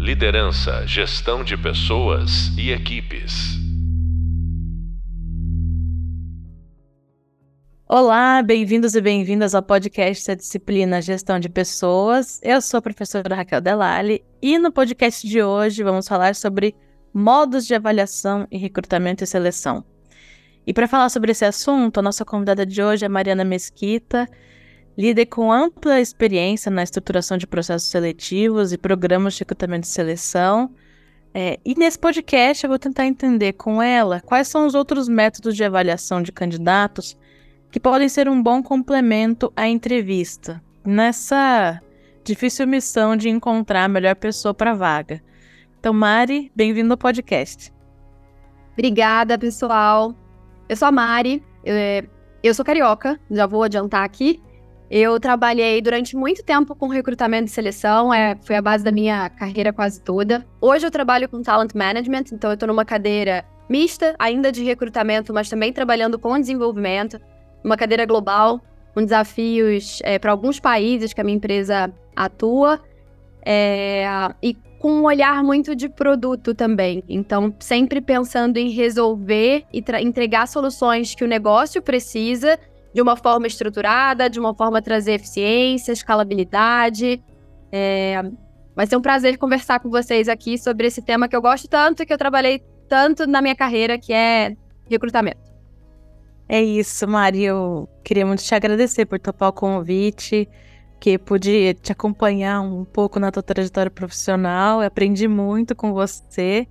Liderança, gestão de pessoas e equipes. Olá, bem-vindos e bem-vindas ao podcast da disciplina Gestão de Pessoas. Eu sou a professora Raquel Delali e no podcast de hoje vamos falar sobre modos de avaliação em recrutamento e seleção. E para falar sobre esse assunto, a nossa convidada de hoje é Mariana Mesquita, líder com ampla experiência na estruturação de processos seletivos e programas de recrutamento e seleção. É, e nesse podcast eu vou tentar entender com ela quais são os outros métodos de avaliação de candidatos que podem ser um bom complemento à entrevista, nessa difícil missão de encontrar a melhor pessoa para a vaga. Então, Mari, bem-vindo ao podcast. Obrigada, pessoal. Eu sou a Mari, eu, é, eu sou carioca, já vou adiantar aqui. Eu trabalhei durante muito tempo com recrutamento e seleção, é, foi a base da minha carreira quase toda. Hoje eu trabalho com talent management, então eu estou numa cadeira mista, ainda de recrutamento, mas também trabalhando com desenvolvimento, uma cadeira global, com desafios é, para alguns países que a minha empresa atua. É, e com um olhar muito de produto também. Então, sempre pensando em resolver e entregar soluções que o negócio precisa de uma forma estruturada, de uma forma trazer eficiência, escalabilidade. É... Vai ser um prazer conversar com vocês aqui sobre esse tema que eu gosto tanto, que eu trabalhei tanto na minha carreira, que é recrutamento. É isso, Mari. Eu queria muito te agradecer por topar o convite que pude te acompanhar um pouco na tua trajetória profissional. Eu aprendi muito com você.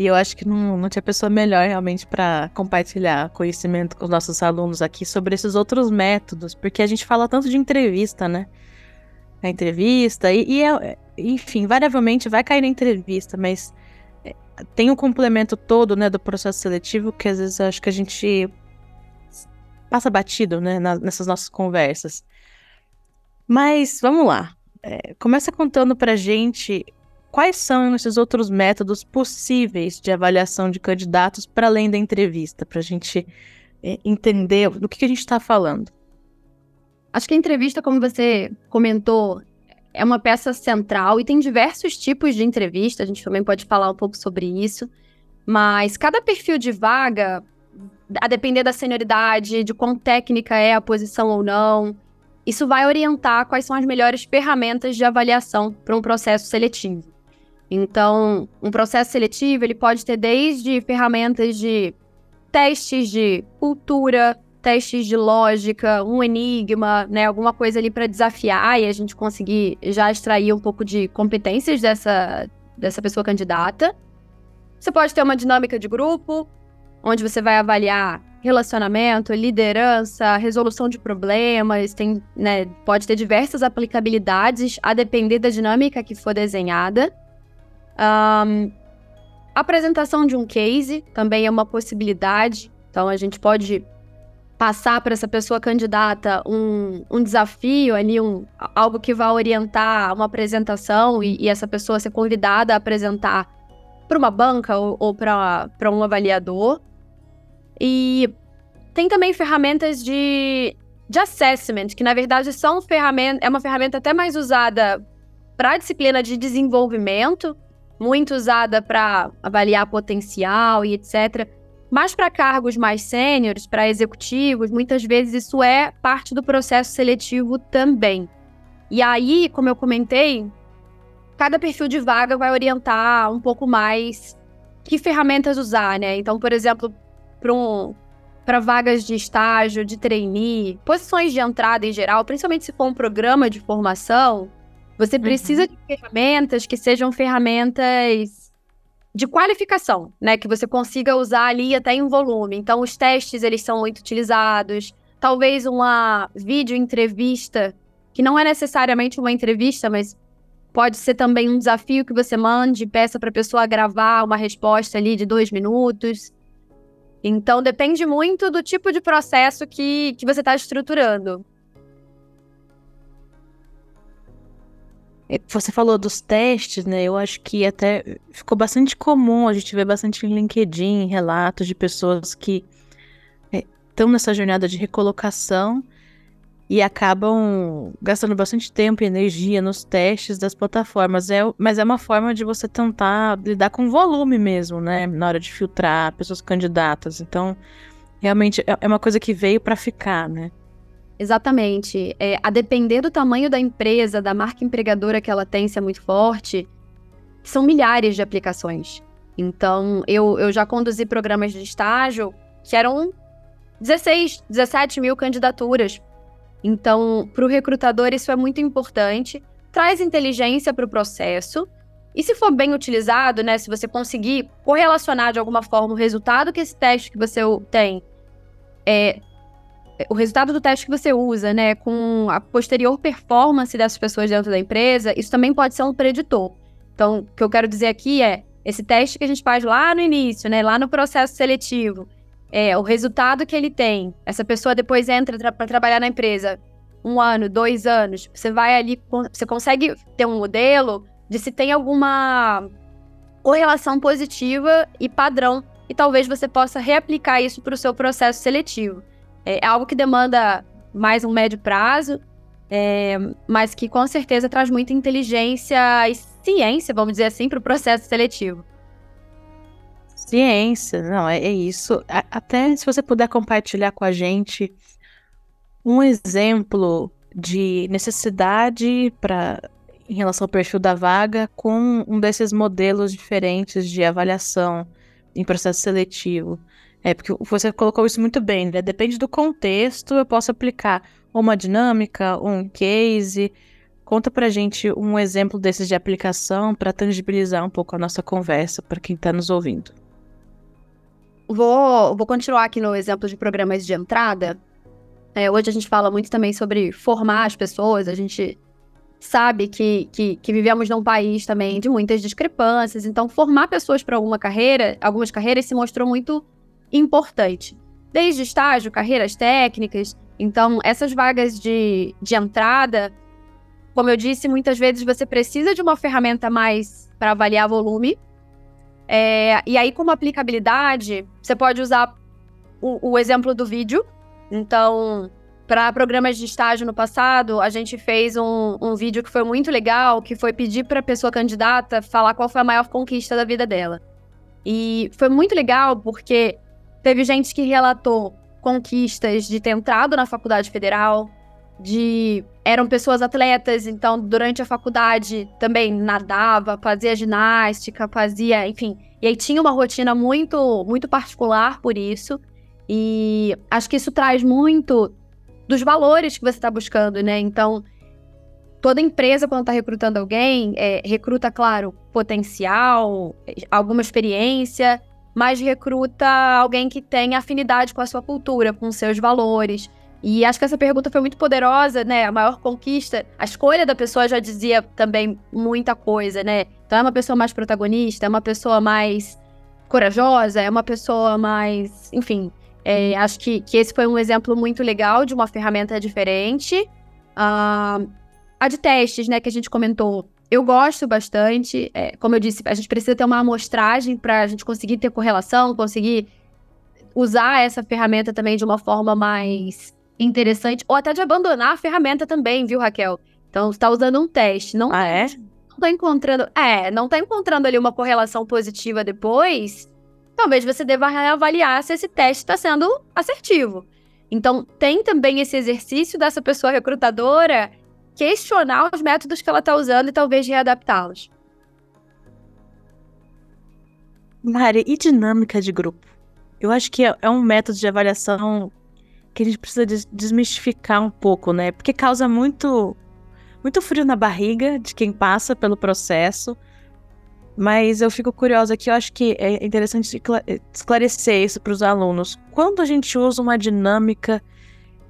E eu acho que não, não tinha pessoa melhor realmente para compartilhar conhecimento com os nossos alunos aqui sobre esses outros métodos, porque a gente fala tanto de entrevista, né? A entrevista, e, e é, enfim, variavelmente vai cair na entrevista, mas é, tem um complemento todo, né, do processo seletivo que às vezes acho que a gente passa batido, né, nessas nossas conversas. Mas vamos lá. É, começa contando pra gente quais são esses outros métodos possíveis de avaliação de candidatos para além da entrevista, para a gente é, entender do que, que a gente está falando. Acho que a entrevista, como você comentou, é uma peça central e tem diversos tipos de entrevista, a gente também pode falar um pouco sobre isso, mas cada perfil de vaga, a depender da senioridade, de quão técnica é a posição ou não, isso vai orientar quais são as melhores ferramentas de avaliação para um processo seletivo. Então, um processo seletivo ele pode ter desde ferramentas de testes de cultura, testes de lógica, um enigma, né, alguma coisa ali para desafiar e a gente conseguir já extrair um pouco de competências dessa, dessa pessoa candidata. Você pode ter uma dinâmica de grupo, onde você vai avaliar relacionamento, liderança, resolução de problemas, tem, né, pode ter diversas aplicabilidades a depender da dinâmica que for desenhada. Um, apresentação de um case também é uma possibilidade. Então a gente pode passar para essa pessoa candidata um, um desafio ali, um, algo que vai orientar uma apresentação e, e essa pessoa ser convidada a apresentar para uma banca ou, ou para um avaliador. E tem também ferramentas de, de assessment, que na verdade são ferramentas, é uma ferramenta até mais usada para a disciplina de desenvolvimento, muito usada para avaliar potencial e etc. Mas para cargos mais sêniores, para executivos, muitas vezes isso é parte do processo seletivo também. E aí, como eu comentei, cada perfil de vaga vai orientar um pouco mais que ferramentas usar, né? Então, por exemplo, para um, vagas de estágio, de trainee, posições de entrada em geral, principalmente se for um programa de formação, você uhum. precisa uhum. de ferramentas que sejam ferramentas de qualificação, né? Que você consiga usar ali até em volume. Então, os testes, eles são muito utilizados. Talvez uma vídeo entrevista, que não é necessariamente uma entrevista, mas pode ser também um desafio que você mande, peça para a pessoa gravar uma resposta ali de dois minutos. Então depende muito do tipo de processo que, que você está estruturando. Você falou dos testes, né? Eu acho que até ficou bastante comum a gente ver bastante em LinkedIn relatos de pessoas que estão é, nessa jornada de recolocação e acabam gastando bastante tempo e energia nos testes das plataformas. É, mas é uma forma de você tentar lidar com volume mesmo, né? Na hora de filtrar pessoas candidatas. Então, realmente é, é uma coisa que veio para ficar, né? Exatamente. É, a depender do tamanho da empresa, da marca empregadora que ela tem, se é muito forte, são milhares de aplicações. Então, eu, eu já conduzi programas de estágio que eram 16, 17 mil candidaturas então, para o recrutador, isso é muito importante. Traz inteligência para o processo. E se for bem utilizado, né? Se você conseguir correlacionar de alguma forma o resultado que esse teste que você tem, é, o resultado do teste que você usa, né, com a posterior performance dessas pessoas dentro da empresa, isso também pode ser um preditor. Então, o que eu quero dizer aqui é esse teste que a gente faz lá no início, né, lá no processo seletivo, é, o resultado que ele tem, essa pessoa depois entra tra para trabalhar na empresa um ano, dois anos, você vai ali, você consegue ter um modelo de se tem alguma correlação positiva e padrão, e talvez você possa reaplicar isso para o seu processo seletivo. É algo que demanda mais um médio prazo, é, mas que com certeza traz muita inteligência e ciência, vamos dizer assim, para o processo seletivo. Ciência, não, é, é isso. A, até se você puder compartilhar com a gente um exemplo de necessidade para em relação ao perfil da vaga com um desses modelos diferentes de avaliação em processo seletivo. É, porque você colocou isso muito bem, né? Depende do contexto, eu posso aplicar uma dinâmica, um case. Conta pra gente um exemplo desses de aplicação para tangibilizar um pouco a nossa conversa para quem está nos ouvindo. Vou, vou continuar aqui no exemplo de programas de entrada. É, hoje a gente fala muito também sobre formar as pessoas, a gente sabe que, que, que vivemos num país também de muitas discrepâncias, então formar pessoas para alguma carreira, algumas carreiras se mostrou muito importante. Desde estágio, carreiras técnicas, então essas vagas de, de entrada, como eu disse, muitas vezes você precisa de uma ferramenta mais para avaliar volume, é, e aí, como aplicabilidade, você pode usar o, o exemplo do vídeo. Então, para programas de estágio no passado, a gente fez um, um vídeo que foi muito legal, que foi pedir para a pessoa candidata falar qual foi a maior conquista da vida dela. E foi muito legal porque teve gente que relatou conquistas de ter entrado na faculdade federal, de eram pessoas atletas, então durante a faculdade também nadava, fazia ginástica, fazia, enfim, e aí tinha uma rotina muito muito particular por isso. E acho que isso traz muito dos valores que você está buscando, né? Então, toda empresa, quando está recrutando alguém, é, recruta, claro, potencial, alguma experiência, mas recruta alguém que tenha afinidade com a sua cultura, com seus valores. E acho que essa pergunta foi muito poderosa, né? A maior conquista, a escolha da pessoa já dizia também muita coisa, né? Então é uma pessoa mais protagonista, é uma pessoa mais corajosa, é uma pessoa mais. Enfim, é, acho que, que esse foi um exemplo muito legal de uma ferramenta diferente. Uh, a de testes, né, que a gente comentou, eu gosto bastante. É, como eu disse, a gente precisa ter uma amostragem para a gente conseguir ter correlação, conseguir usar essa ferramenta também de uma forma mais interessante, ou até de abandonar a ferramenta também, viu, Raquel? Então, você tá usando um teste, não Ah, é? Não tá encontrando, é, não tá encontrando ali uma correlação positiva depois, talvez você deva reavaliar se esse teste está sendo assertivo. Então, tem também esse exercício dessa pessoa recrutadora questionar os métodos que ela está usando e talvez readaptá-los. Mari, e dinâmica de grupo? Eu acho que é, é um método de avaliação que a gente precisa des desmistificar um pouco, né? Porque causa muito, muito frio na barriga de quem passa pelo processo. Mas eu fico curiosa aqui, eu acho que é interessante esclarecer isso para os alunos. Quando a gente usa uma dinâmica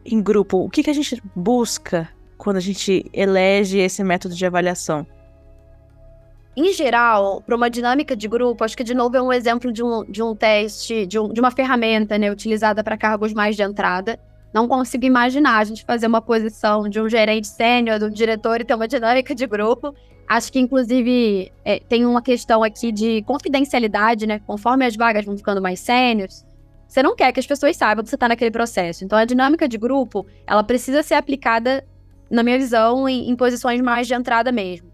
em grupo, o que, que a gente busca quando a gente elege esse método de avaliação? Em geral, para uma dinâmica de grupo, acho que de novo é um exemplo de um, de um teste, de, um, de uma ferramenta né, utilizada para cargos mais de entrada. Não consigo imaginar a gente fazer uma posição de um gerente sênior, do diretor e ter uma dinâmica de grupo. Acho que, inclusive, é, tem uma questão aqui de confidencialidade, né? Conforme as vagas vão ficando mais sêniores, você não quer que as pessoas saibam que você está naquele processo. Então, a dinâmica de grupo, ela precisa ser aplicada, na minha visão, em, em posições mais de entrada mesmo.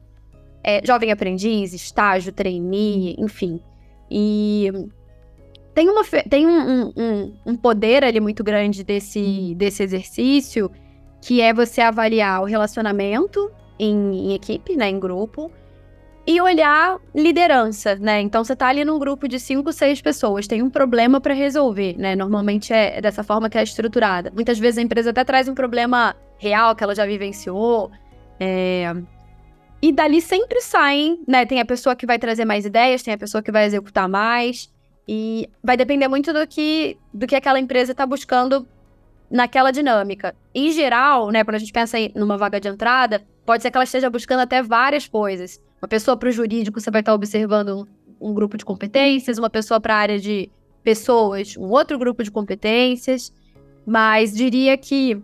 É, jovem aprendiz, estágio, trainee, enfim. E tem, uma, tem um, um, um poder ali muito grande desse, desse exercício, que é você avaliar o relacionamento em, em equipe, né, em grupo, e olhar liderança, né? Então você tá ali num grupo de cinco, seis pessoas, tem um problema para resolver, né? Normalmente é dessa forma que é estruturada. Muitas vezes a empresa até traz um problema real que ela já vivenciou. É... E dali sempre saem, né? Tem a pessoa que vai trazer mais ideias, tem a pessoa que vai executar mais. E vai depender muito do que, do que aquela empresa está buscando naquela dinâmica. Em geral, né, quando a gente pensa em numa vaga de entrada, pode ser que ela esteja buscando até várias coisas. Uma pessoa para o jurídico, você vai estar observando um, um grupo de competências, uma pessoa para a área de pessoas, um outro grupo de competências. Mas diria que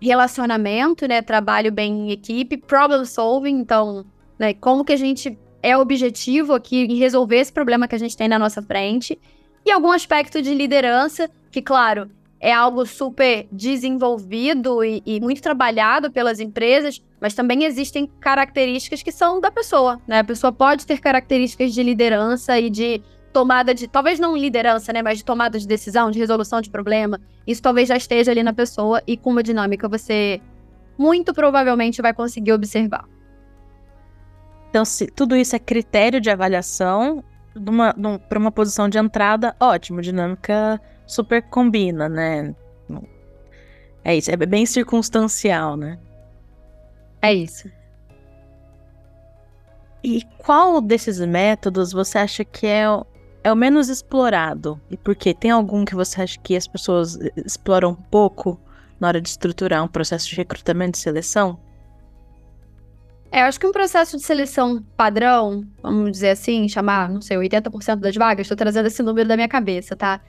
relacionamento, né, trabalho bem em equipe, problem solving, então, né, como que a gente é objetivo aqui em resolver esse problema que a gente tem na nossa frente, e algum aspecto de liderança, que, claro, é algo super desenvolvido e, e, muito trabalhado pelas empresas, mas também existem características que são da pessoa, né? A pessoa pode ter características de liderança e de tomada de, talvez não liderança, né, mas de tomada de decisão, de resolução de problema. Isso talvez já esteja ali na pessoa e com uma dinâmica você muito provavelmente vai conseguir observar. Então, se tudo isso é critério de avaliação para uma posição de entrada, ótimo, dinâmica super combina, né? É isso, é bem circunstancial, né? É isso. E qual desses métodos você acha que é, é o menos explorado? E por quê? Tem algum que você acha que as pessoas exploram pouco na hora de estruturar um processo de recrutamento e seleção? É, eu acho que um processo de seleção padrão, vamos dizer assim, chamar, não sei, 80% das vagas, estou trazendo esse número da minha cabeça, tá?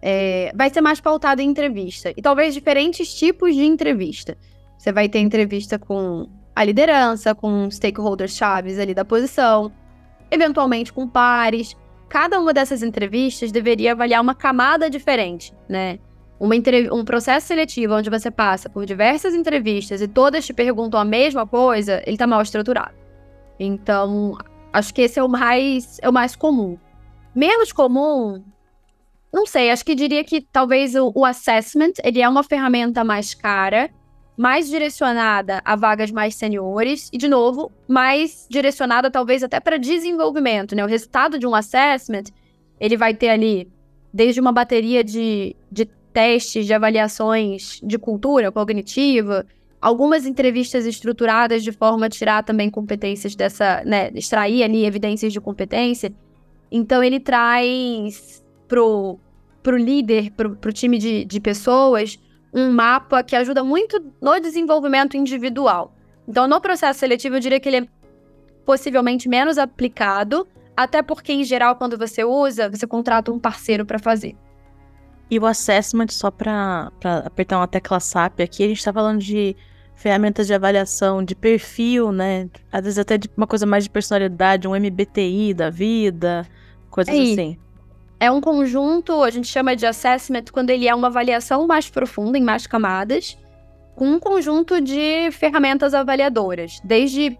É, vai ser mais pautado em entrevista. E talvez diferentes tipos de entrevista. Você vai ter entrevista com a liderança, com stakeholders chaves ali da posição, eventualmente com pares. Cada uma dessas entrevistas deveria avaliar uma camada diferente, né? uma um processo seletivo onde você passa por diversas entrevistas e todas te perguntam a mesma coisa, ele tá mal estruturado. Então, acho que esse é o mais, é o mais comum. Menos comum, não sei, acho que diria que talvez o, o assessment, ele é uma ferramenta mais cara, mais direcionada a vagas mais seniores e, de novo, mais direcionada talvez até para desenvolvimento, né? O resultado de um assessment, ele vai ter ali desde uma bateria de, de testes de avaliações de cultura cognitiva, algumas entrevistas estruturadas de forma a tirar também competências dessa, né, extrair ali evidências de competência. Então ele traz pro, pro líder, pro, pro time de, de pessoas, um mapa que ajuda muito no desenvolvimento individual. Então, no processo seletivo, eu diria que ele é possivelmente menos aplicado, até porque, em geral, quando você usa, você contrata um parceiro para fazer. E o assessment, só para apertar uma tecla SAP aqui, a gente está falando de ferramentas de avaliação de perfil, né? Às vezes até de uma coisa mais de personalidade, um MBTI da vida, coisas é assim. É um conjunto, a gente chama de assessment quando ele é uma avaliação mais profunda, em mais camadas, com um conjunto de ferramentas avaliadoras, desde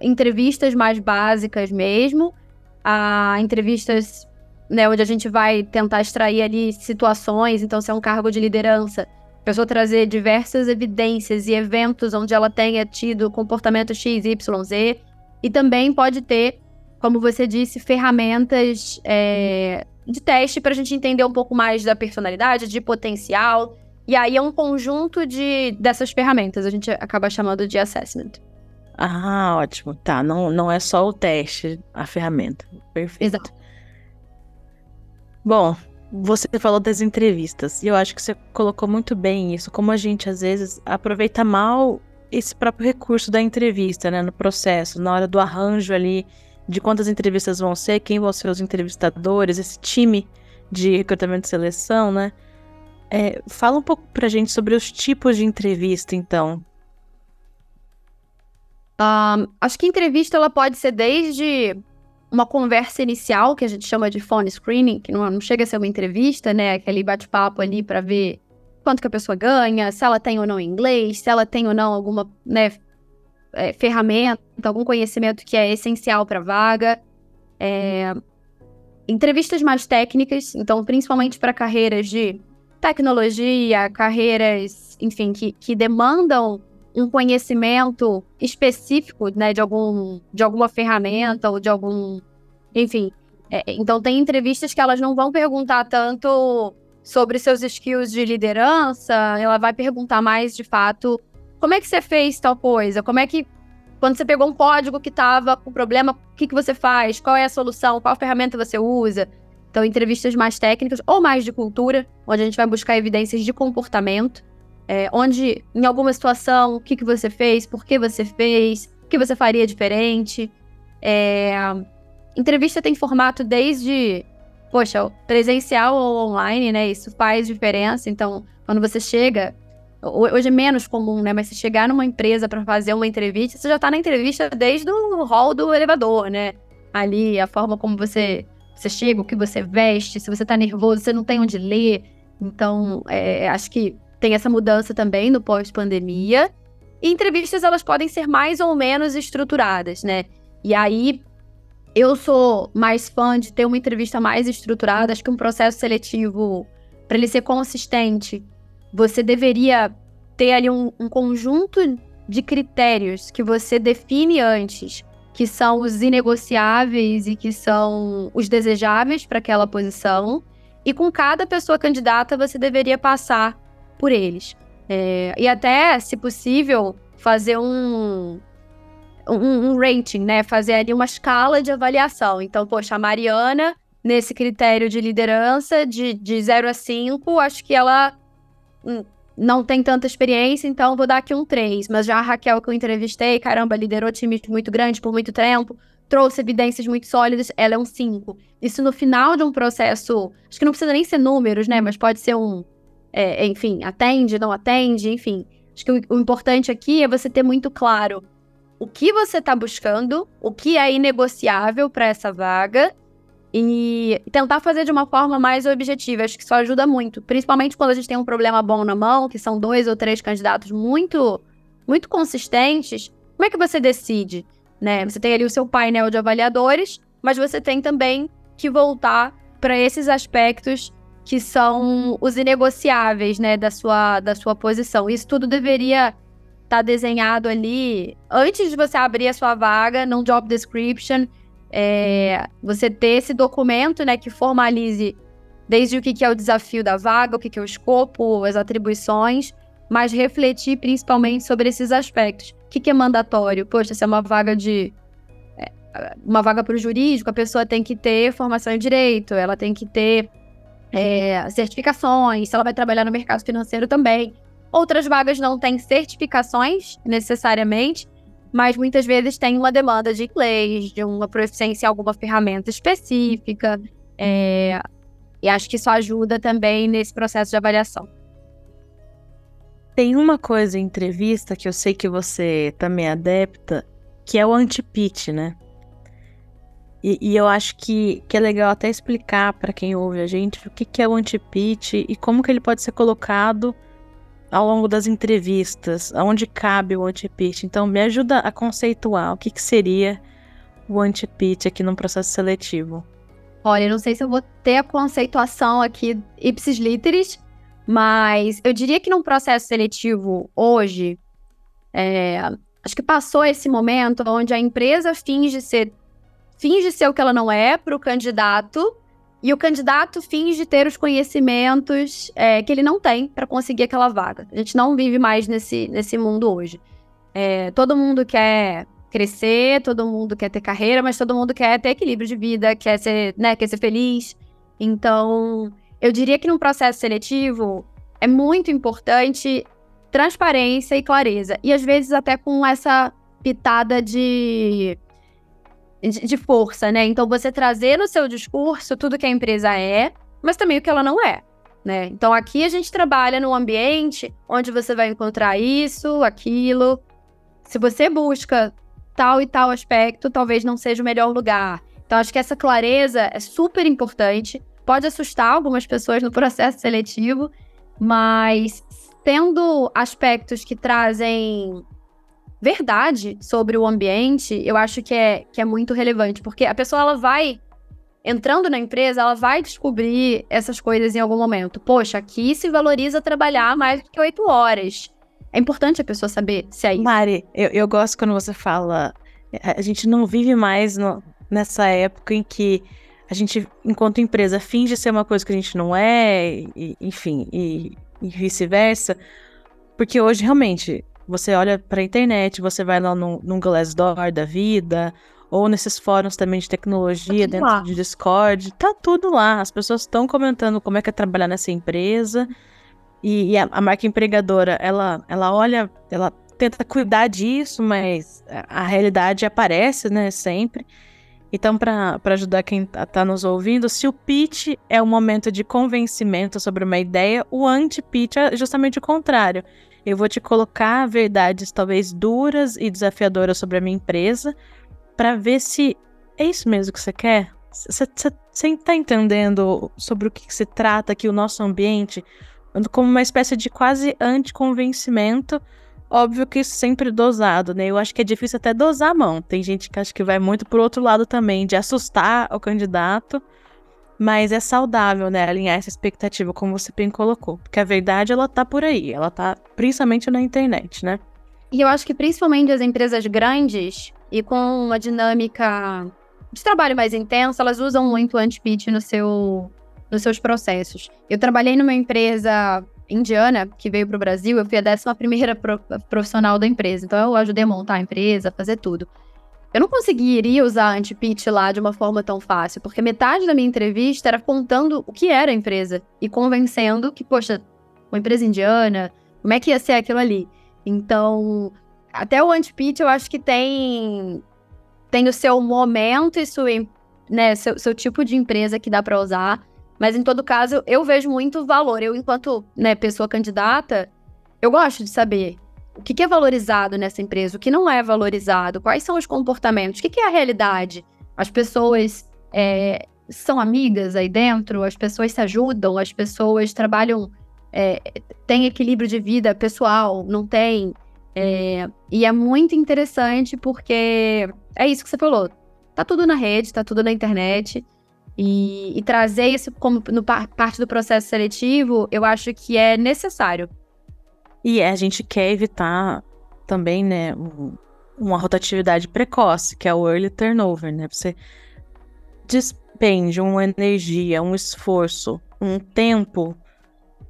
entrevistas mais básicas mesmo, a entrevistas né, onde a gente vai tentar extrair ali situações, então se é um cargo de liderança, a pessoa trazer diversas evidências e eventos onde ela tenha tido comportamento X, Y, Z, e também pode ter, como você disse, ferramentas é, de teste para a gente entender um pouco mais da personalidade, de potencial, e aí é um conjunto de dessas ferramentas, a gente acaba chamando de assessment. Ah, ótimo. Tá, não, não é só o teste, a ferramenta. Perfeito. Exato. Bom, você falou das entrevistas e eu acho que você colocou muito bem isso, como a gente às vezes aproveita mal esse próprio recurso da entrevista, né, no processo, na hora do arranjo ali de quantas entrevistas vão ser, quem vão ser os entrevistadores, esse time de recrutamento e seleção, né? É, fala um pouco pra gente sobre os tipos de entrevista, então. Um, acho que entrevista ela pode ser desde uma conversa inicial, que a gente chama de phone screening, que não, não chega a ser uma entrevista, né? Aquele bate-papo ali para ver quanto que a pessoa ganha, se ela tem ou não inglês, se ela tem ou não alguma né, é, ferramenta, algum conhecimento que é essencial para a vaga. É, entrevistas mais técnicas, então principalmente para carreiras de tecnologia, carreiras, enfim, que, que demandam um conhecimento específico, né, de algum de alguma ferramenta ou de algum, enfim. É, então tem entrevistas que elas não vão perguntar tanto sobre seus skills de liderança, ela vai perguntar mais de fato como é que você fez tal coisa, como é que quando você pegou um código que estava com problema, o que, que você faz? Qual é a solução? Qual ferramenta você usa? Então, entrevistas mais técnicas ou mais de cultura, onde a gente vai buscar evidências de comportamento, é, onde, em alguma situação, o que, que você fez, por que você fez, o que você faria diferente. É, entrevista tem formato desde, poxa, presencial ou online, né? Isso faz diferença. Então, quando você chega, Hoje é menos comum, né? Mas se chegar numa empresa para fazer uma entrevista, você já tá na entrevista desde o hall do elevador, né? Ali, a forma como você, você chega, o que você veste, se você tá nervoso, você não tem onde ler. Então, é, acho que tem essa mudança também no pós-pandemia. E entrevistas, elas podem ser mais ou menos estruturadas, né? E aí, eu sou mais fã de ter uma entrevista mais estruturada. Acho que um processo seletivo, para ele ser consistente, você deveria ter ali um, um conjunto de critérios que você define antes, que são os inegociáveis e que são os desejáveis para aquela posição. E com cada pessoa candidata, você deveria passar por eles. É, e até, se possível, fazer um, um, um, rating, né? Fazer ali uma escala de avaliação. Então, poxa, a Mariana, nesse critério de liderança, de, de 0 a 5, acho que ela não tem tanta experiência, então vou dar aqui um 3. Mas já a Raquel que eu entrevistei, caramba, liderou times muito grandes por muito tempo, trouxe evidências muito sólidas, ela é um 5. Isso no final de um processo, acho que não precisa nem ser números, né? Mas pode ser um, é, enfim, atende, não atende, enfim. Acho que o, o importante aqui é você ter muito claro o que você está buscando, o que é inegociável para essa vaga e tentar fazer de uma forma mais objetiva. Acho que isso ajuda muito, principalmente quando a gente tem um problema bom na mão, que são dois ou três candidatos muito, muito consistentes. Como é que você decide? Né? Você tem ali o seu painel de avaliadores, mas você tem também que voltar para esses aspectos que são os inegociáveis, né, da sua, da sua posição. Isso tudo deveria estar tá desenhado ali antes de você abrir a sua vaga, num job description, é, você ter esse documento, né, que formalize desde o que, é o desafio da vaga, o que, que é o escopo, as atribuições, mas refletir principalmente sobre esses aspectos. O que, que é mandatório? Poxa, se é uma vaga de. É, uma vaga para o jurídico, a pessoa tem que ter formação em direito, ela tem que ter é, certificações, se ela vai trabalhar no mercado financeiro também. Outras vagas não têm certificações necessariamente, mas muitas vezes tem uma demanda de inglês, de uma proficiência em alguma ferramenta específica. É, e acho que isso ajuda também nesse processo de avaliação. Tem uma coisa em entrevista que eu sei que você também é adepta, que é o anti-pitch, né? E, e, eu acho que, que é legal até explicar para quem ouve a gente o que, que é o anti-pitch e como que ele pode ser colocado ao longo das entrevistas, aonde cabe o anti-pitch. Então, me ajuda a conceituar o que, que seria o anti-pitch aqui no processo seletivo. Olha, não sei se eu vou ter a conceituação aqui ipsis literis, mas eu diria que num processo seletivo hoje, é, acho que passou esse momento onde a empresa finge ser finge ser o que ela não é para o candidato e o candidato finge ter os conhecimentos é, que ele não tem para conseguir aquela vaga. A gente não vive mais nesse, nesse mundo hoje. É, todo mundo quer crescer, todo mundo quer ter carreira, mas todo mundo quer ter equilíbrio de vida, quer ser, né, quer ser feliz. Então, eu diria que num processo seletivo é muito importante transparência e clareza. E às vezes até com essa pitada de de força, né? Então você trazer no seu discurso tudo que a empresa é, mas também o que ela não é. Né? Então aqui a gente trabalha num ambiente onde você vai encontrar isso, aquilo. Se você busca tal e tal aspecto, talvez não seja o melhor lugar. Então, acho que essa clareza é super importante. Pode assustar algumas pessoas no processo seletivo, mas tendo aspectos que trazem verdade sobre o ambiente, eu acho que é, que é muito relevante, porque a pessoa ela vai entrando na empresa, ela vai descobrir essas coisas em algum momento. Poxa, aqui se valoriza trabalhar mais do que oito horas. É importante a pessoa saber se é isso. Mari, eu, eu gosto quando você fala. A gente não vive mais no, nessa época em que a gente, enquanto empresa, finge ser uma coisa que a gente não é, e, enfim, e, e vice-versa. Porque hoje, realmente, você olha para a internet, você vai lá num, num Glassdoor da vida, ou nesses fóruns também de tecnologia, tá dentro lá. de Discord, tá tudo lá. As pessoas estão comentando como é que é trabalhar nessa empresa. E, e a, a, marca empregadora, ela, ela olha, ela tenta cuidar disso, mas a, a realidade aparece, né, sempre. Então, para ajudar quem está tá nos ouvindo, se o pitch é um momento de convencimento sobre uma ideia, o anti-pitch é justamente o contrário. Eu vou te colocar verdades talvez duras e desafiadoras sobre a minha empresa, para ver se é isso mesmo que você quer. Você está entendendo sobre o que, que se trata aqui o nosso ambiente como uma espécie de quase anticonvencimento. Óbvio que isso sempre dosado, né? Eu acho que é difícil até dosar a mão. Tem gente que acha que vai muito pro outro lado também, de assustar o candidato. Mas é saudável, né, alinhar essa expectativa, como você bem colocou. Porque a verdade, ela tá por aí. Ela tá principalmente na internet, né? E eu acho que principalmente as empresas grandes, e com uma dinâmica de trabalho mais intensa, elas usam muito anti-pitch no seu, nos seus processos. Eu trabalhei numa empresa indiana que veio para o Brasil, eu fui a 11 primeira profissional da empresa, então eu ajudei a montar a empresa, fazer tudo. Eu não conseguiria usar anti-pitch lá de uma forma tão fácil, porque metade da minha entrevista era contando o que era a empresa e convencendo que, poxa, uma empresa indiana, como é que ia ser aquilo ali? Então, até o anti-pitch eu acho que tem tem o seu momento e sua, né, seu, seu tipo de empresa que dá para usar. Mas em todo caso, eu vejo muito valor. Eu, enquanto né, pessoa candidata, eu gosto de saber o que, é valorizado nessa empresa, o que não é valorizado, quais são os comportamentos, o que, que é a realidade. As pessoas é, são amigas aí dentro, as pessoas se ajudam, as pessoas trabalham, é, têm equilíbrio de vida pessoal, não tem. É, e é muito interessante porque é isso que você falou. Tá tudo na rede, tá tudo na internet. E, e trazer isso como no, parte do processo seletivo, eu acho que é necessário. E a gente quer evitar também, né, um, uma rotatividade precoce, que é o early turnover, né? Você despende uma energia, um esforço, um tempo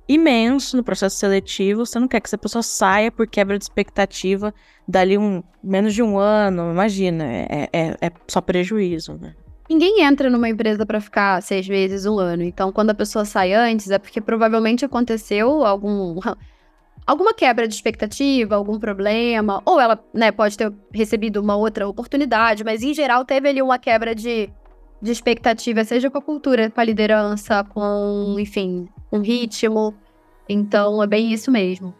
imenso no processo seletivo. Você não quer que essa pessoa saia por quebra de expectativa dali um menos de um ano. Imagina, é, é, é só prejuízo, né? Ninguém entra numa empresa para ficar seis meses, um ano. Então, quando a pessoa sai antes, é porque provavelmente aconteceu algum alguma quebra de expectativa, algum problema, ou ela, né, pode ter recebido uma outra oportunidade, mas em geral teve ali uma quebra de, de expectativa, seja com a cultura, com a liderança, com, enfim, um ritmo. Então, é bem isso mesmo.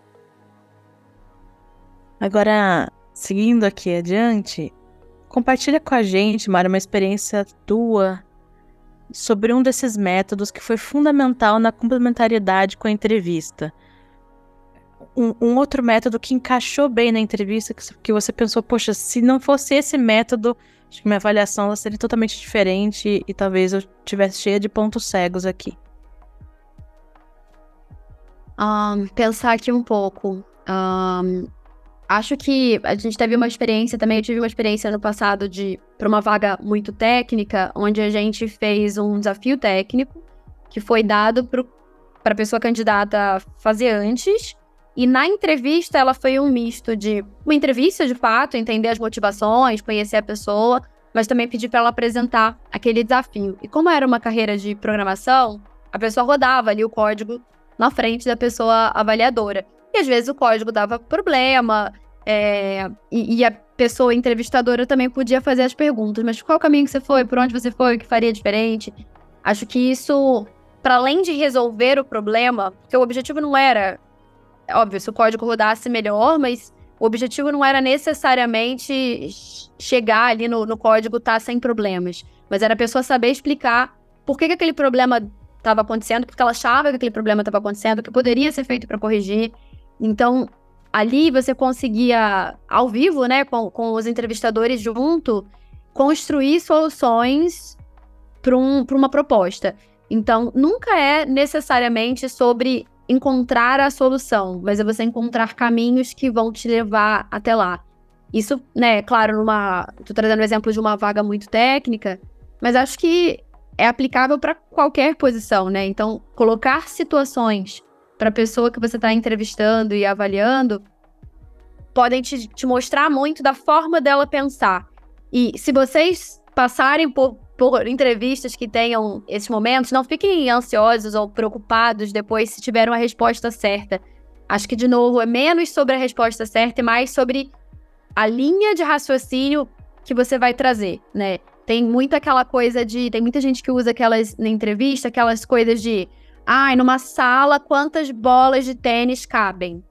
Agora, seguindo aqui adiante, Compartilha com a gente, Mara, uma experiência tua sobre um desses métodos que foi fundamental na complementariedade com a entrevista. Um, um outro método que encaixou bem na entrevista, que, que, você pensou, poxa, se não fosse esse método, acho que minha avaliação seria totalmente diferente e talvez eu tivesse cheia de pontos cegos aqui. Um, pensar aqui um pouco. Um, Acho que a gente teve uma experiência também, eu tive uma experiência no passado de para uma vaga muito técnica, onde a gente fez um desafio técnico que foi dado para a pessoa candidata fazer antes. E na entrevista ela foi um misto de uma entrevista de fato, entender as motivações, conhecer a pessoa, mas também pedir para ela apresentar aquele desafio. E como era uma carreira de programação, a pessoa rodava ali o código na frente da pessoa avaliadora. E às vezes o código dava problema, é, e, e, a pessoa entrevistadora também podia fazer as perguntas. Mas qual caminho que você foi? Por onde você foi? O que faria diferente? Acho que isso, para além de resolver o problema, porque o objetivo não era, óbvio, se o código rodasse melhor, mas o objetivo não era necessariamente chegar ali no, no código tá sem problemas, mas era a pessoa saber explicar por que, que aquele problema estava acontecendo, porque ela achava que aquele problema estava acontecendo, que poderia ser feito para corrigir. Então, ali você conseguia, ao vivo, né, com, com os entrevistadores junto, construir soluções para um, uma proposta. Então, nunca é necessariamente sobre encontrar a solução, mas é você encontrar caminhos que vão te levar até lá. Isso, né, claro, numa. Tô trazendo o exemplo de uma vaga muito técnica, mas acho que é aplicável para qualquer posição, né? Então, colocar situações para a pessoa que você está entrevistando e avaliando podem te, te, mostrar muito da forma dela pensar. E se vocês passarem por, por entrevistas que tenham esses momentos, não fiquem ansiosos ou preocupados depois se tiveram a resposta certa. Acho que, de novo, é menos sobre a resposta certa e mais sobre a linha de raciocínio que você vai trazer, né? Tem muito aquela coisa de. Tem muita gente que usa aquelas na entrevista, aquelas coisas de. Ai, ah, numa sala, quantas bolas de tênis cabem?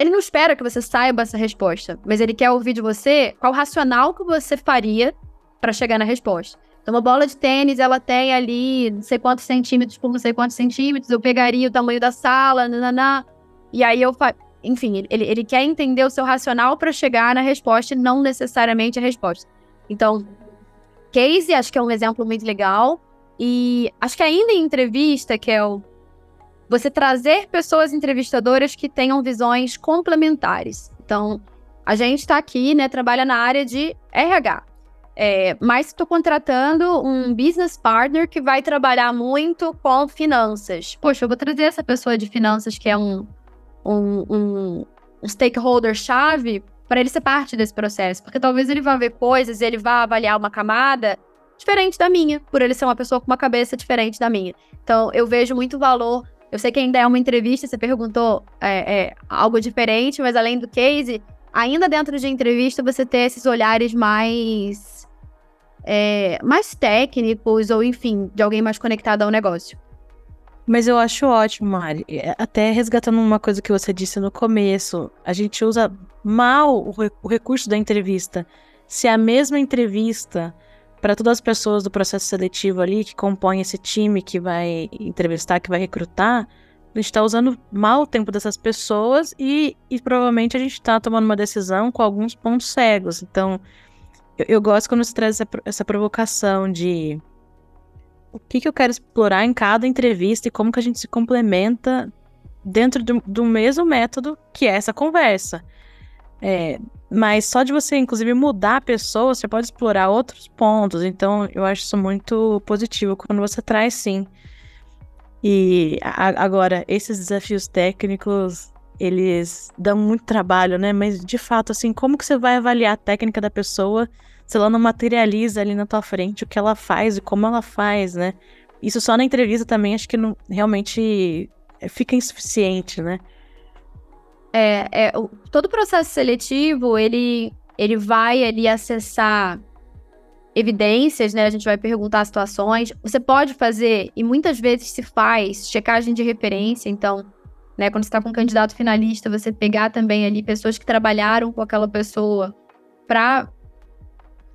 Ele não espera que você saiba essa resposta, mas ele quer ouvir de você qual racional que você faria para chegar na resposta. Então, uma bola de tênis, ela tem ali não sei quantos centímetros por não sei quantos centímetros, eu pegaria o tamanho da sala, nananã, e aí eu fa... Enfim, ele, ele quer entender o seu racional para chegar na resposta e não necessariamente a resposta. Então, case, acho que é um exemplo muito legal. E acho que ainda em entrevista, que é o você trazer pessoas entrevistadoras que tenham visões complementares. Então, a gente está aqui, né, trabalha na área de RH. É, mas estou contratando um business partner que vai trabalhar muito com finanças. Poxa, eu vou trazer essa pessoa de finanças que é um, um, um, stakeholder-chave para ele ser parte desse processo. Porque talvez ele vá ver coisas, ele vá avaliar uma camada diferente da minha, por ele ser uma pessoa com uma cabeça diferente da minha. Então, eu vejo muito valor. Eu sei que ainda é uma entrevista, você perguntou é, é, algo diferente, mas além do case, ainda dentro de entrevista, você ter esses olhares mais. É, mais técnicos, ou enfim, de alguém mais conectado ao negócio. Mas eu acho ótimo, Mari. É, até resgatando uma coisa que você disse no começo, a gente usa mal o, recurso da entrevista. Se a mesma entrevista para todas as pessoas do processo seletivo ali que compõem esse time que vai entrevistar, que vai recrutar, a gente está usando mal o tempo dessas pessoas e, e provavelmente a gente está tomando uma decisão com alguns pontos cegos. Então, eu, eu gosto quando você traz essa, essa provocação de o que, que eu quero explorar em cada entrevista e como que a gente se complementa dentro do, do mesmo método que é essa conversa. É, mas só de você, inclusive, mudar a pessoa, você pode explorar outros pontos. Então, eu acho isso muito positivo quando você traz, sim. E a, agora, esses desafios técnicos, eles dão muito trabalho, né? Mas, de fato, assim, como que você vai avaliar a técnica da pessoa se ela não materializa ali na tua frente o que ela faz e como ela faz, né? Isso só na entrevista também acho que não realmente é, fica insuficiente, né? É, é o, todo processo seletivo, ele, ele vai ali acessar evidências, né? A gente vai perguntar situações. Você pode fazer, e muitas vezes se faz, checagem de referência. Então, né, quando você está com um candidato finalista, você pegar também ali pessoas que trabalharam com aquela pessoa para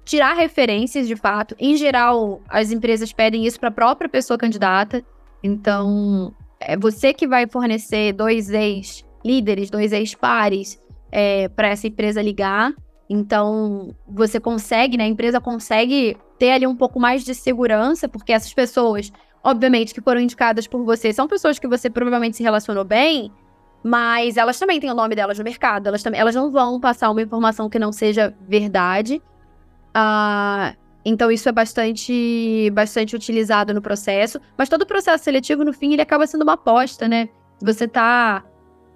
tirar referências de fato. Em geral, as empresas pedem isso para a própria pessoa candidata. Então, é você que vai fornecer dois ex-líderes, dois ex-pares é, para essa empresa ligar. Então, você consegue, né? A empresa consegue ter ali um pouco mais de segurança, porque essas pessoas, obviamente, que foram indicadas por você, são pessoas que você provavelmente se relacionou bem, mas elas também têm o nome delas no mercado. Elas, também, elas não vão passar uma informação que não seja verdade. Uh, então isso é bastante, bastante utilizado no processo. Mas todo o processo seletivo, no fim, ele acaba sendo uma aposta, né? Você tá,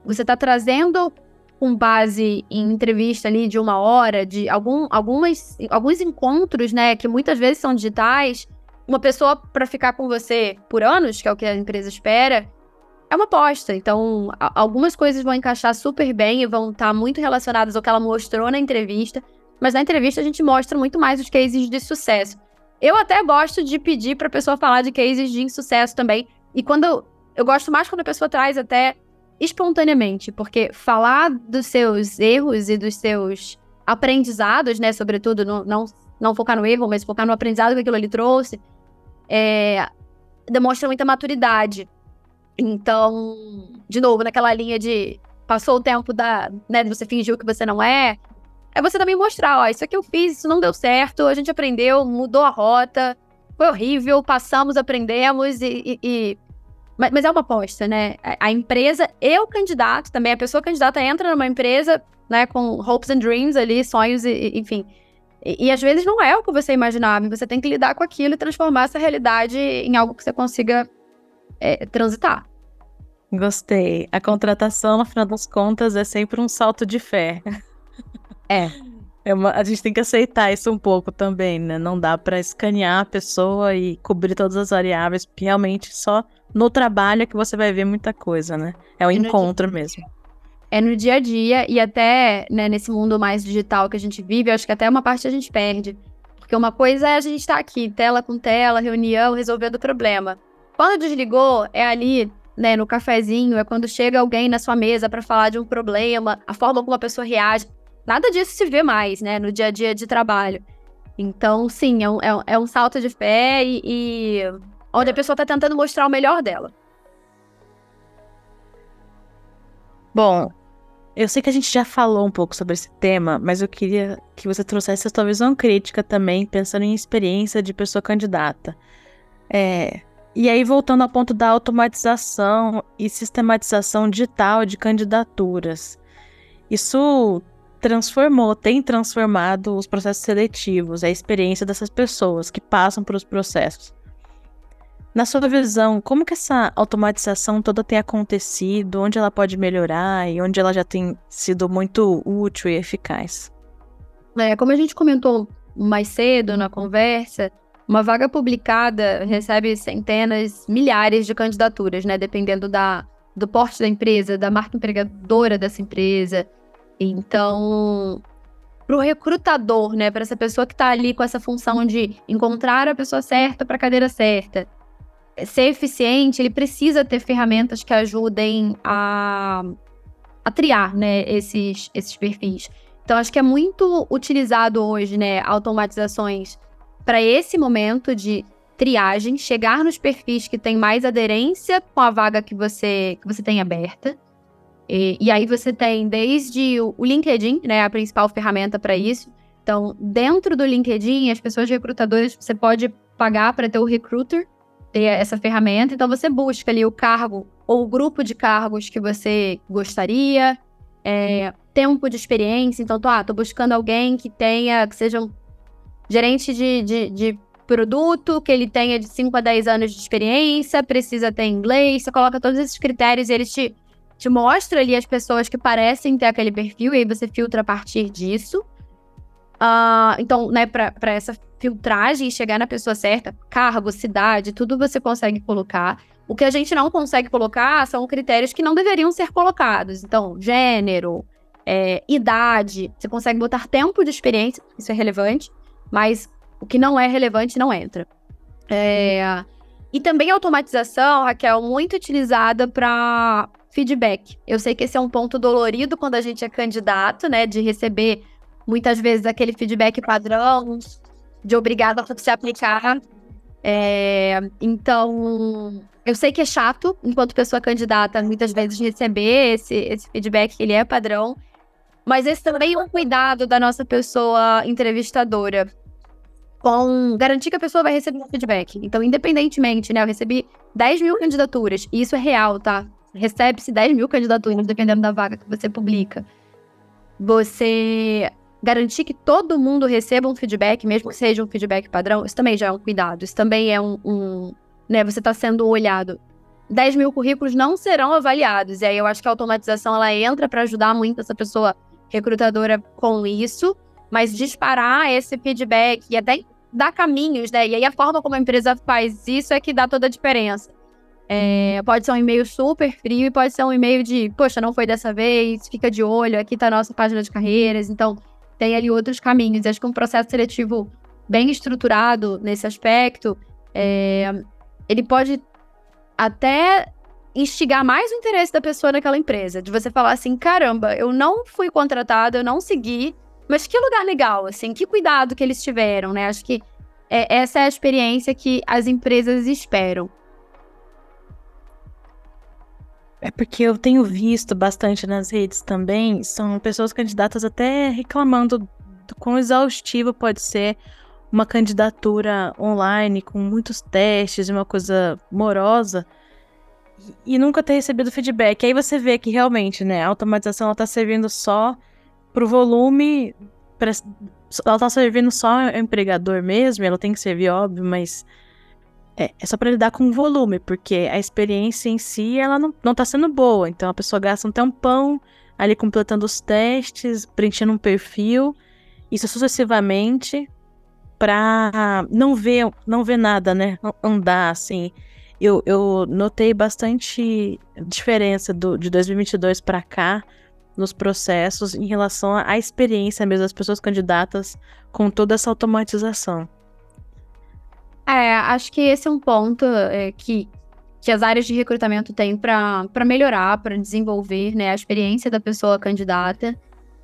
você tá trazendo com base em entrevista ali de uma hora, de algum, algumas, alguns encontros, né, que muitas vezes são digitais, uma pessoa para ficar com você por anos, que é o que a empresa espera, é uma aposta. Então, algumas coisas vão encaixar super bem e vão estar tá muito relacionadas ao que ela mostrou na entrevista, mas na entrevista a gente mostra muito mais os cases de sucesso. Eu até gosto de pedir para a pessoa falar de cases de insucesso também. E quando eu gosto mais quando a pessoa traz até espontaneamente, porque falar dos seus erros e dos seus aprendizados, né, sobretudo, não, não, não focar no erro, mas focar no aprendizado que aquilo ali trouxe, é, demonstra muita maturidade. Então, de novo, naquela linha de passou o tempo da, né, você fingiu que você não é, é você também mostrar, ó, isso aqui eu fiz, isso não deu certo, a gente aprendeu, mudou a rota, foi horrível, passamos, aprendemos e, e, e... Mas, mas, é uma aposta, né? A, a empresa e o candidato também, a pessoa candidata entra numa empresa, né, com hopes and dreams ali, sonhos, e, e enfim. E, e, às vezes não é o que você imaginava, você tem que lidar com aquilo e transformar essa realidade em algo que você consiga é, transitar. Gostei. A contratação, no final das contas, é sempre um salto de fé. É. é uma, a gente tem que aceitar isso um pouco também, né? Não dá para escanear a pessoa e cobrir todas as variáveis. Realmente, só no trabalho é que você vai ver muita coisa, né? É o um encontro mesmo. É no dia a dia e até né, nesse mundo mais digital que a gente vive, acho que até uma parte a gente perde. Porque uma coisa é a gente estar tá aqui, tela com tela, reunião, resolvendo o problema. Quando desligou, é ali, né, no cafezinho, é quando chega alguém na sua mesa para falar de um problema, a forma como a pessoa reage. Nada disso se vê mais, né, no dia a dia de trabalho. Então, sim, é um, é um, é salto de fé e, e onde a pessoa está tentando mostrar o melhor dela. Bom, eu sei que a gente já falou um pouco sobre esse tema, mas eu queria que você trouxesse a sua visão crítica também, pensando em experiência de pessoa candidata. É, e aí, voltando ao ponto da automatização e sistematização digital de candidaturas. Isso transformou, tem transformado os processos seletivos, a experiência dessas pessoas que passam por os processos. Na sua visão, como que essa automatização toda tem acontecido, onde ela pode melhorar e onde ela já tem sido muito útil e eficaz? É, como a gente comentou mais cedo na conversa, uma vaga publicada recebe centenas, milhares de candidaturas, né? Dependendo da, do porte da empresa, da marca empregadora dessa empresa. Então, para o recrutador, né? Para essa pessoa que está ali com essa função de encontrar a pessoa certa para a cadeira certa, ser eficiente, ele precisa ter ferramentas que ajudem a, a triar, né? Esses, esses perfis. Então, acho que é muito utilizado hoje, né? Automatizações para esse momento de triagem, chegar nos perfis que têm mais aderência com a vaga que você, que você tem aberta. E, e aí você tem desde o, o LinkedIn, né, a principal ferramenta para isso. Então, dentro do LinkedIn, as pessoas recrutadoras, você pode pagar para ter o recruiter, ter essa ferramenta. Então, você busca ali o cargo ou o grupo de cargos que você gostaria, é, tempo de experiência. Então, tô, ah, tô buscando alguém que tenha, que seja um gerente de, de, de produto, que ele tenha de 5 a 10 anos de experiência, precisa ter inglês, você coloca todos esses critérios e eles te, te mostra ali as pessoas que parecem ter aquele perfil, e aí você filtra a partir disso. Uh, então, né, para essa filtragem e chegar na pessoa certa, cargo, cidade, tudo você consegue colocar. O que a gente não consegue colocar são critérios que não deveriam ser colocados. Então, gênero, é, idade, você consegue botar tempo de experiência, isso é relevante mas o que não é relevante não entra. É... E também automatização, Raquel, muito utilizada para feedback. Eu sei que esse é um ponto dolorido quando a gente é candidato, né? De receber muitas vezes aquele feedback padrão, de obrigado a se aplicar. É... Então, eu sei que é chato, enquanto pessoa candidata, muitas vezes receber esse, esse feedback, ele é padrão. Mas esse também é um cuidado da nossa pessoa entrevistadora com garantir que a pessoa vai receber um feedback. Então, independentemente, né? Eu recebi 10 mil candidaturas, e isso é real, tá? Recebe-se 10 mil candidaturas, dependendo da vaga que você publica. Você garantir que todo mundo receba um feedback, mesmo que seja um feedback padrão, isso também já é um cuidado. Isso também é um. um né, você está sendo olhado. 10 mil currículos não serão avaliados. E aí eu acho que a automatização ela entra para ajudar muito essa pessoa recrutadora com isso, mas disparar esse feedback e até dá caminhos, né? E aí a forma como a empresa faz isso é que dá toda a diferença. É, pode ser um e-mail super frio e pode ser um e-mail de, poxa, não foi dessa vez, fica de olho, aqui tá a nossa página de carreiras. Então, tem ali outros caminhos. Acho que um processo seletivo bem estruturado nesse aspecto, é, ele pode até instigar mais o interesse da pessoa naquela empresa. De você falar assim, caramba, eu não fui contratada, eu não segui, mas que lugar legal, assim, que cuidado que eles tiveram, né? Acho que é, essa é a experiência que as empresas esperam. É porque eu tenho visto bastante nas redes também, são pessoas candidatas até reclamando do quão exaustivo pode ser uma candidatura online com muitos testes e uma coisa morosa e nunca ter recebido feedback. Aí você vê que realmente, né, a automatização ela tá servindo só pro volume, pra, ela tá servindo só ao empregador mesmo, ela tem que servir, óbvio, mas é, é só para lidar com o volume, porque a experiência em si, ela não, não tá sendo boa. Então a pessoa gasta um tempão ali completando os testes, preenchendo um perfil, isso sucessivamente, para não ver, não ver nada, né? Andar assim. Eu, eu notei bastante diferença do, de 2022 para cá nos processos em relação à experiência mesmo das pessoas candidatas com toda essa automatização. É, acho que esse é um ponto é, que, que as áreas de recrutamento têm para melhorar, para desenvolver né, a experiência da pessoa candidata,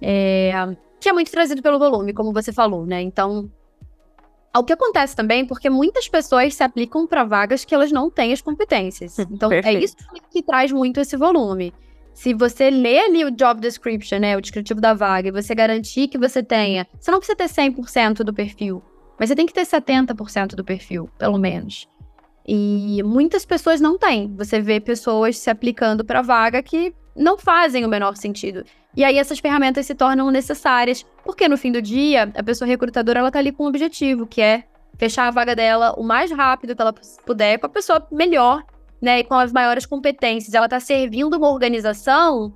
é, que é muito trazido pelo volume, como você falou, né? Então, o que acontece também, porque muitas pessoas se aplicam para vagas que elas não têm as competências. Então, é Perfeito. é isso que traz muito esse volume. Se você lê ali o job description, né, o descritivo da vaga, e você garantir que você tenha, você não precisa ter 100% do perfil, mas você tem que ter 70% do perfil, pelo menos. E muitas pessoas não têm. Você vê pessoas se aplicando para vaga que não fazem o menor sentido. E aí essas ferramentas se tornam necessárias, porque no fim do dia, a pessoa recrutadora ela tá ali com um objetivo, que é fechar a vaga dela o mais rápido que ela puder com a pessoa melhor, né, e com as maiores competências. Ela tá servindo uma organização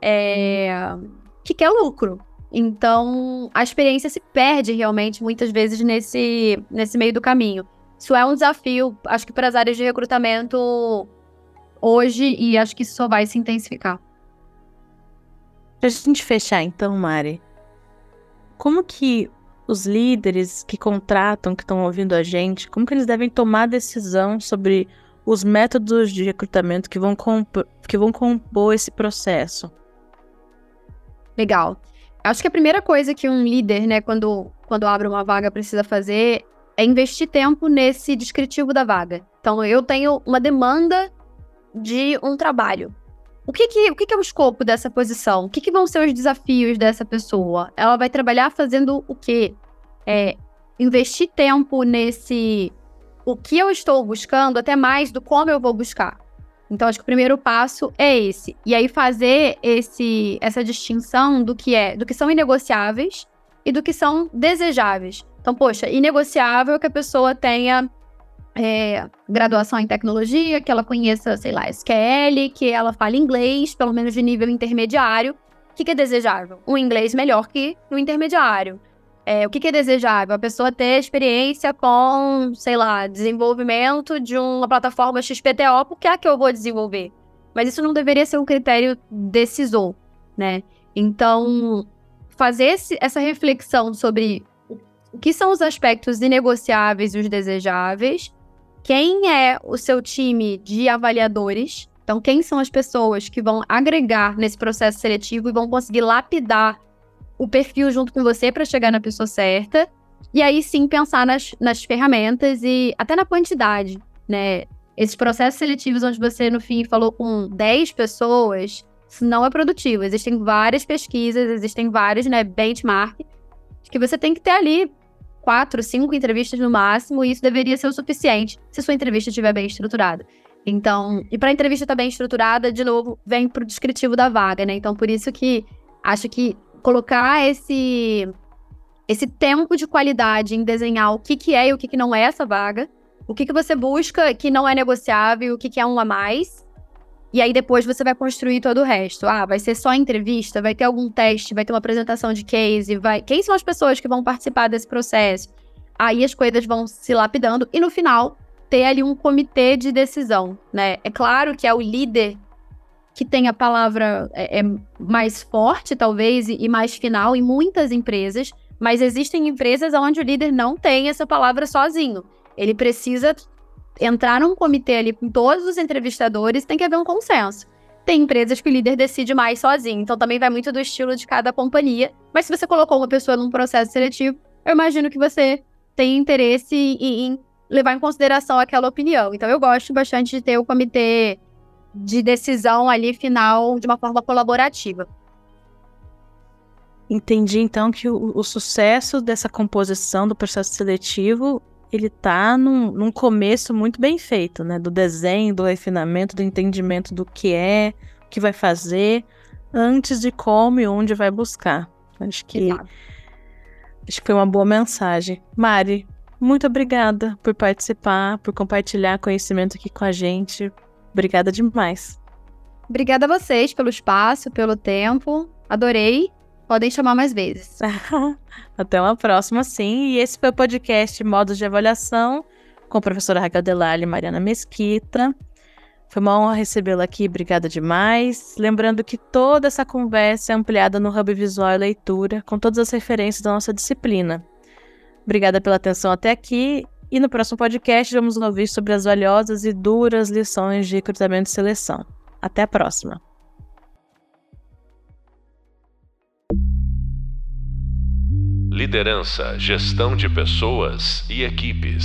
é, que quer lucro. Então, a experiência se perde realmente muitas vezes nesse, nesse meio do caminho. Isso é um desafio, acho que para as áreas de recrutamento hoje, e acho que isso só vai se intensificar. Para a gente fechar, então, Mari, como que os líderes que contratam, que estão ouvindo a gente, como que eles devem tomar decisão sobre os métodos de recrutamento que vão, que vão compor esse processo? Legal. Acho que a primeira coisa que um líder, né, quando, quando abre uma vaga, precisa fazer é investir tempo nesse descritivo da vaga. Então, eu tenho uma demanda de um trabalho. O que, que, o que, que é o escopo dessa posição? O que, que vão ser os desafios dessa pessoa? Ela vai trabalhar fazendo o quê? É, investir tempo nesse o que eu estou buscando, até mais do como eu vou buscar. Então, acho que o primeiro passo é esse. E aí fazer esse, essa distinção do que é, do que são inegociáveis e do que são desejáveis. Então, poxa, inegociável que a pessoa tenha é, graduação em tecnologia, que ela conheça, sei lá, SQL, que ela fale inglês, pelo menos de nível intermediário. O que, que é desejável? Um inglês melhor que o intermediário. É, o que, que, é desejável? A pessoa ter experiência com, sei lá, desenvolvimento de uma plataforma XPTO, porque é a que eu vou desenvolver. Mas isso não deveria ser um critério decisor, né? Então, fazer esse, essa reflexão sobre o que são os aspectos inegociáveis e os desejáveis, quem é o seu time de avaliadores, então quem são as pessoas que vão agregar nesse processo seletivo e vão conseguir lapidar o perfil junto com você para chegar na pessoa certa. E aí sim pensar nas, nas ferramentas e até na quantidade, né? Esses processos seletivos onde você, no fim, falou com 10 pessoas, isso não é produtivo. Existem várias pesquisas, existem vários né, benchmark que você tem que ter ali quatro, cinco entrevistas no máximo, e isso deveria ser o suficiente se sua entrevista estiver bem estruturada. Então, e para a entrevista estar tá bem estruturada, de novo, vem para o descritivo da vaga, né? Então, por isso que acho que colocar esse esse tempo de qualidade em desenhar o que, que é e o que, que não é essa vaga, o que, que você busca que não é negociável, o que, que é um a mais, e aí depois você vai construir todo o resto. Ah, vai ser só entrevista, vai ter algum teste, vai ter uma apresentação de case, vai. Quem são as pessoas que vão participar desse processo? Aí as coisas vão se lapidando e no final ter ali um comitê de decisão, né? É claro que é o líder que tem a palavra é, é mais forte, talvez, e, mais final em muitas empresas, mas existem empresas onde o líder não tem essa palavra sozinho. Ele precisa entrar num comitê ali com todos os entrevistadores, tem que haver um consenso. Tem empresas que o líder decide mais sozinho, então também vai muito do estilo de cada companhia. Mas se você colocou uma pessoa num processo seletivo, eu imagino que você tem interesse em levar em consideração aquela opinião. Então eu gosto bastante de ter o comitê de decisão ali final de uma forma colaborativa. Entendi então que o, o sucesso dessa composição do processo seletivo ele tá num, num, começo muito bem feito, né? Do desenho, do refinamento, do entendimento do que é, o que vai fazer, antes de como e onde vai buscar. Acho que Exato. acho que foi uma boa mensagem. Mari, muito obrigada por participar, por compartilhar conhecimento aqui com a gente. Obrigada demais. Obrigada a vocês pelo espaço, pelo tempo. Adorei. Podem chamar mais vezes. Até uma próxima, sim. E esse foi o podcast Modos de Avaliação com a professora Raquel Delali e Mariana Mesquita. Foi uma honra recebê-la aqui, obrigada demais. Lembrando que toda essa conversa é ampliada no Hub Visual e Leitura, com todas as referências da nossa disciplina. Obrigada pela atenção até aqui. E no próximo podcast vamos ouvir sobre as valiosas e duras lições de recrutamento e seleção. Até a próxima! Liderança, gestão de pessoas e equipes.